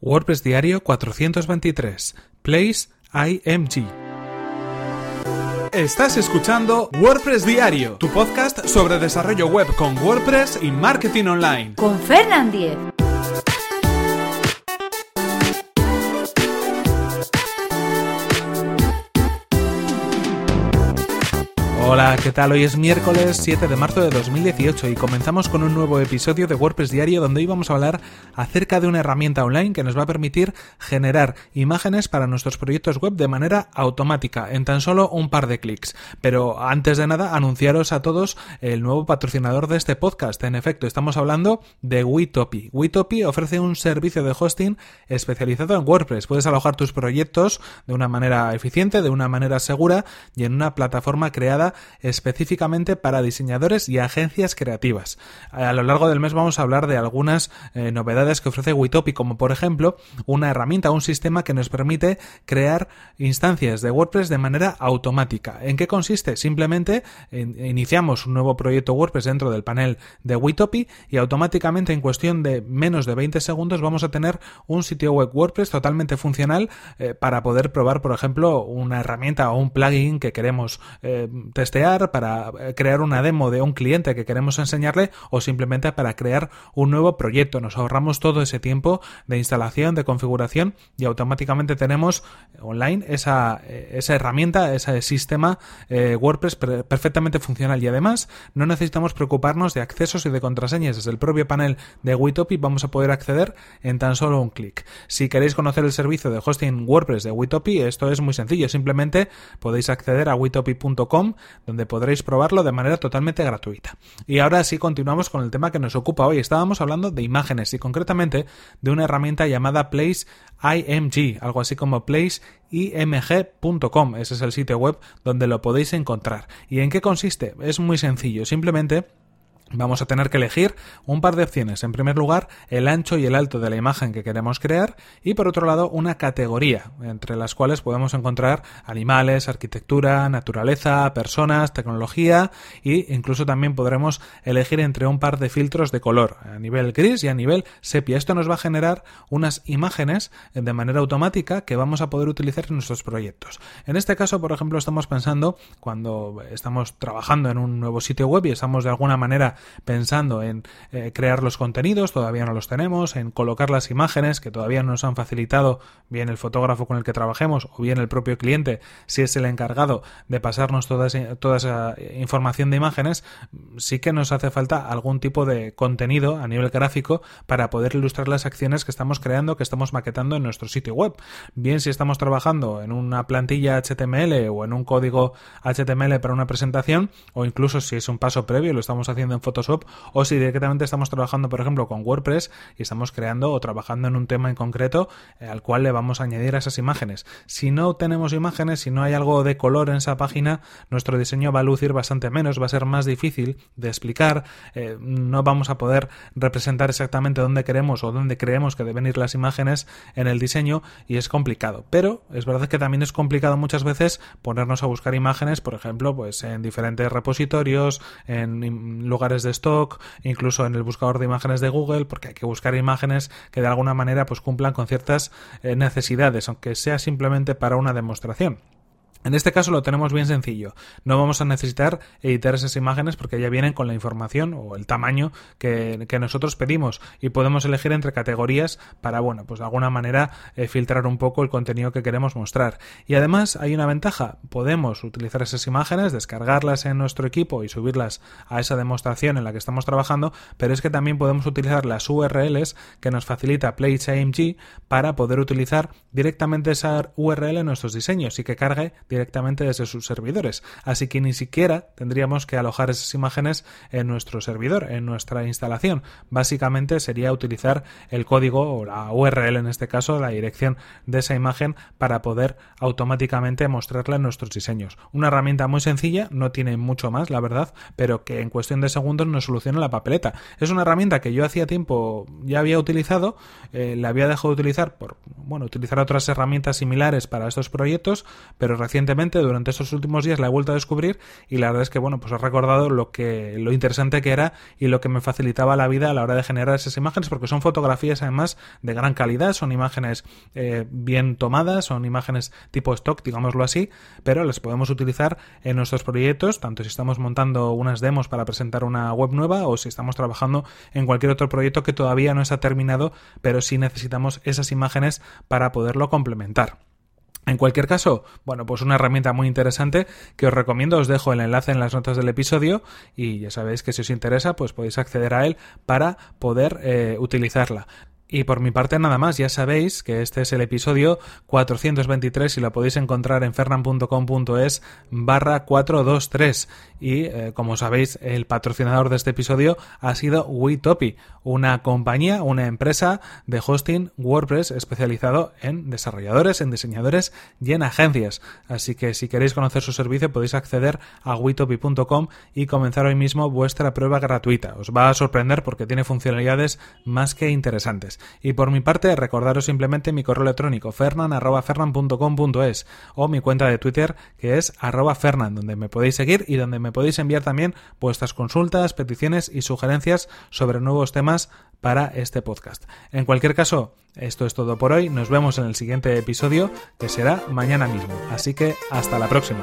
WordPress Diario 423. Place IMG. Estás escuchando WordPress Diario, tu podcast sobre desarrollo web con WordPress y marketing online. Con Fernand Diez. Hola, ¿qué tal? Hoy es miércoles 7 de marzo de 2018 y comenzamos con un nuevo episodio de WordPress Diario donde hoy vamos a hablar acerca de una herramienta online que nos va a permitir generar imágenes para nuestros proyectos web de manera automática en tan solo un par de clics. Pero antes de nada, anunciaros a todos el nuevo patrocinador de este podcast. En efecto, estamos hablando de Witopi. Witopi ofrece un servicio de hosting especializado en WordPress. Puedes alojar tus proyectos de una manera eficiente, de una manera segura y en una plataforma creada específicamente para diseñadores y agencias creativas. A lo largo del mes vamos a hablar de algunas eh, novedades que ofrece Witopi, como por ejemplo una herramienta, un sistema que nos permite crear instancias de WordPress de manera automática. ¿En qué consiste? Simplemente iniciamos un nuevo proyecto WordPress dentro del panel de Witopi y automáticamente en cuestión de menos de 20 segundos vamos a tener un sitio web WordPress totalmente funcional eh, para poder probar, por ejemplo, una herramienta o un plugin que queremos eh, para eh, crear una demo de un cliente que queremos enseñarle o simplemente para crear un nuevo proyecto. Nos ahorramos todo ese tiempo de instalación, de configuración y automáticamente tenemos online esa, eh, esa herramienta, ese sistema eh, WordPress perfectamente funcional y además no necesitamos preocuparnos de accesos y de contraseñas. Desde el propio panel de Witopi vamos a poder acceder en tan solo un clic. Si queréis conocer el servicio de hosting WordPress de Witopi, esto es muy sencillo. Simplemente podéis acceder a witopi.com donde podréis probarlo de manera totalmente gratuita. Y ahora sí continuamos con el tema que nos ocupa hoy. Estábamos hablando de imágenes y concretamente de una herramienta llamada Place IMG, algo así como placeimg.com. Ese es el sitio web donde lo podéis encontrar. ¿Y en qué consiste? Es muy sencillo. Simplemente Vamos a tener que elegir un par de opciones. En primer lugar, el ancho y el alto de la imagen que queremos crear y por otro lado, una categoría, entre las cuales podemos encontrar animales, arquitectura, naturaleza, personas, tecnología e incluso también podremos elegir entre un par de filtros de color a nivel gris y a nivel sepia. Esto nos va a generar unas imágenes de manera automática que vamos a poder utilizar en nuestros proyectos. En este caso, por ejemplo, estamos pensando cuando estamos trabajando en un nuevo sitio web y estamos de alguna manera pensando en eh, crear los contenidos, todavía no los tenemos, en colocar las imágenes que todavía no nos han facilitado bien el fotógrafo con el que trabajemos o bien el propio cliente, si es el encargado de pasarnos toda, toda esa información de imágenes, sí que nos hace falta algún tipo de contenido a nivel gráfico para poder ilustrar las acciones que estamos creando, que estamos maquetando en nuestro sitio web. Bien si estamos trabajando en una plantilla HTML o en un código HTML para una presentación, o incluso si es un paso previo, lo estamos haciendo en Photoshop o si directamente estamos trabajando, por ejemplo, con WordPress y estamos creando o trabajando en un tema en concreto eh, al cual le vamos a añadir esas imágenes. Si no tenemos imágenes, si no hay algo de color en esa página, nuestro diseño va a lucir bastante menos, va a ser más difícil de explicar, eh, no vamos a poder representar exactamente dónde queremos o dónde creemos que deben ir las imágenes en el diseño y es complicado. Pero es verdad que también es complicado muchas veces ponernos a buscar imágenes, por ejemplo, pues en diferentes repositorios, en lugares de stock, incluso en el buscador de imágenes de Google, porque hay que buscar imágenes que de alguna manera pues cumplan con ciertas eh, necesidades, aunque sea simplemente para una demostración. En este caso lo tenemos bien sencillo. No vamos a necesitar editar esas imágenes porque ya vienen con la información o el tamaño que, nosotros pedimos y podemos elegir entre categorías para, bueno, pues de alguna manera eh, filtrar un poco el contenido que queremos mostrar. Y además hay una ventaja. Podemos utilizar esas imágenes, descargarlas en nuestro equipo y subirlas a esa demostración en la que estamos trabajando, pero es que también podemos utilizar las URLs que nos facilita PlaceIMG para poder utilizar directamente esa URL en nuestros diseños y que cargue directamente desde sus servidores. Así que ni siquiera tendríamos que alojar esas imágenes en nuestro servidor, en nuestra instalación. Básicamente sería utilizar el código o la URL en este caso, la dirección de esa imagen para poder automáticamente mostrarla en nuestros diseños. Una herramienta muy sencilla, no tiene mucho más, la verdad, pero que en cuestión de segundos nos soluciona la papeleta. Es una herramienta que yo hacía tiempo ya había utilizado, eh, la había dejado de utilizar por, bueno, utilizar otras herramientas similares para estos proyectos, pero recientemente recientemente, durante estos últimos días la he vuelto a descubrir y la verdad es que, bueno, pues he recordado lo que, lo interesante que era y lo que me facilitaba la vida a la hora de generar esas imágenes porque son fotografías además de gran calidad, son imágenes eh, bien tomadas, son imágenes tipo stock, digámoslo así, pero las podemos utilizar en nuestros proyectos, tanto si estamos montando unas demos para presentar una web nueva o si estamos trabajando en cualquier otro proyecto que todavía no está terminado, pero sí necesitamos esas imágenes para poderlo complementar. En cualquier caso, bueno, pues una herramienta muy interesante que os recomiendo, os dejo el enlace en las notas del episodio y ya sabéis que si os interesa, pues podéis acceder a él para poder eh, utilizarla. Y por mi parte nada más, ya sabéis que este es el episodio 423 y lo podéis encontrar en fernan.com.es barra 423 y eh, como sabéis el patrocinador de este episodio ha sido Witopi, una compañía, una empresa de hosting WordPress especializado en desarrolladores, en diseñadores y en agencias. Así que si queréis conocer su servicio podéis acceder a witopi.com y comenzar hoy mismo vuestra prueba gratuita. Os va a sorprender porque tiene funcionalidades más que interesantes. Y por mi parte recordaros simplemente mi correo electrónico fernan.fernan.com.es o mi cuenta de Twitter que es fernan donde me podéis seguir y donde me podéis enviar también vuestras consultas, peticiones y sugerencias sobre nuevos temas para este podcast. En cualquier caso, esto es todo por hoy. Nos vemos en el siguiente episodio que será mañana mismo. Así que hasta la próxima.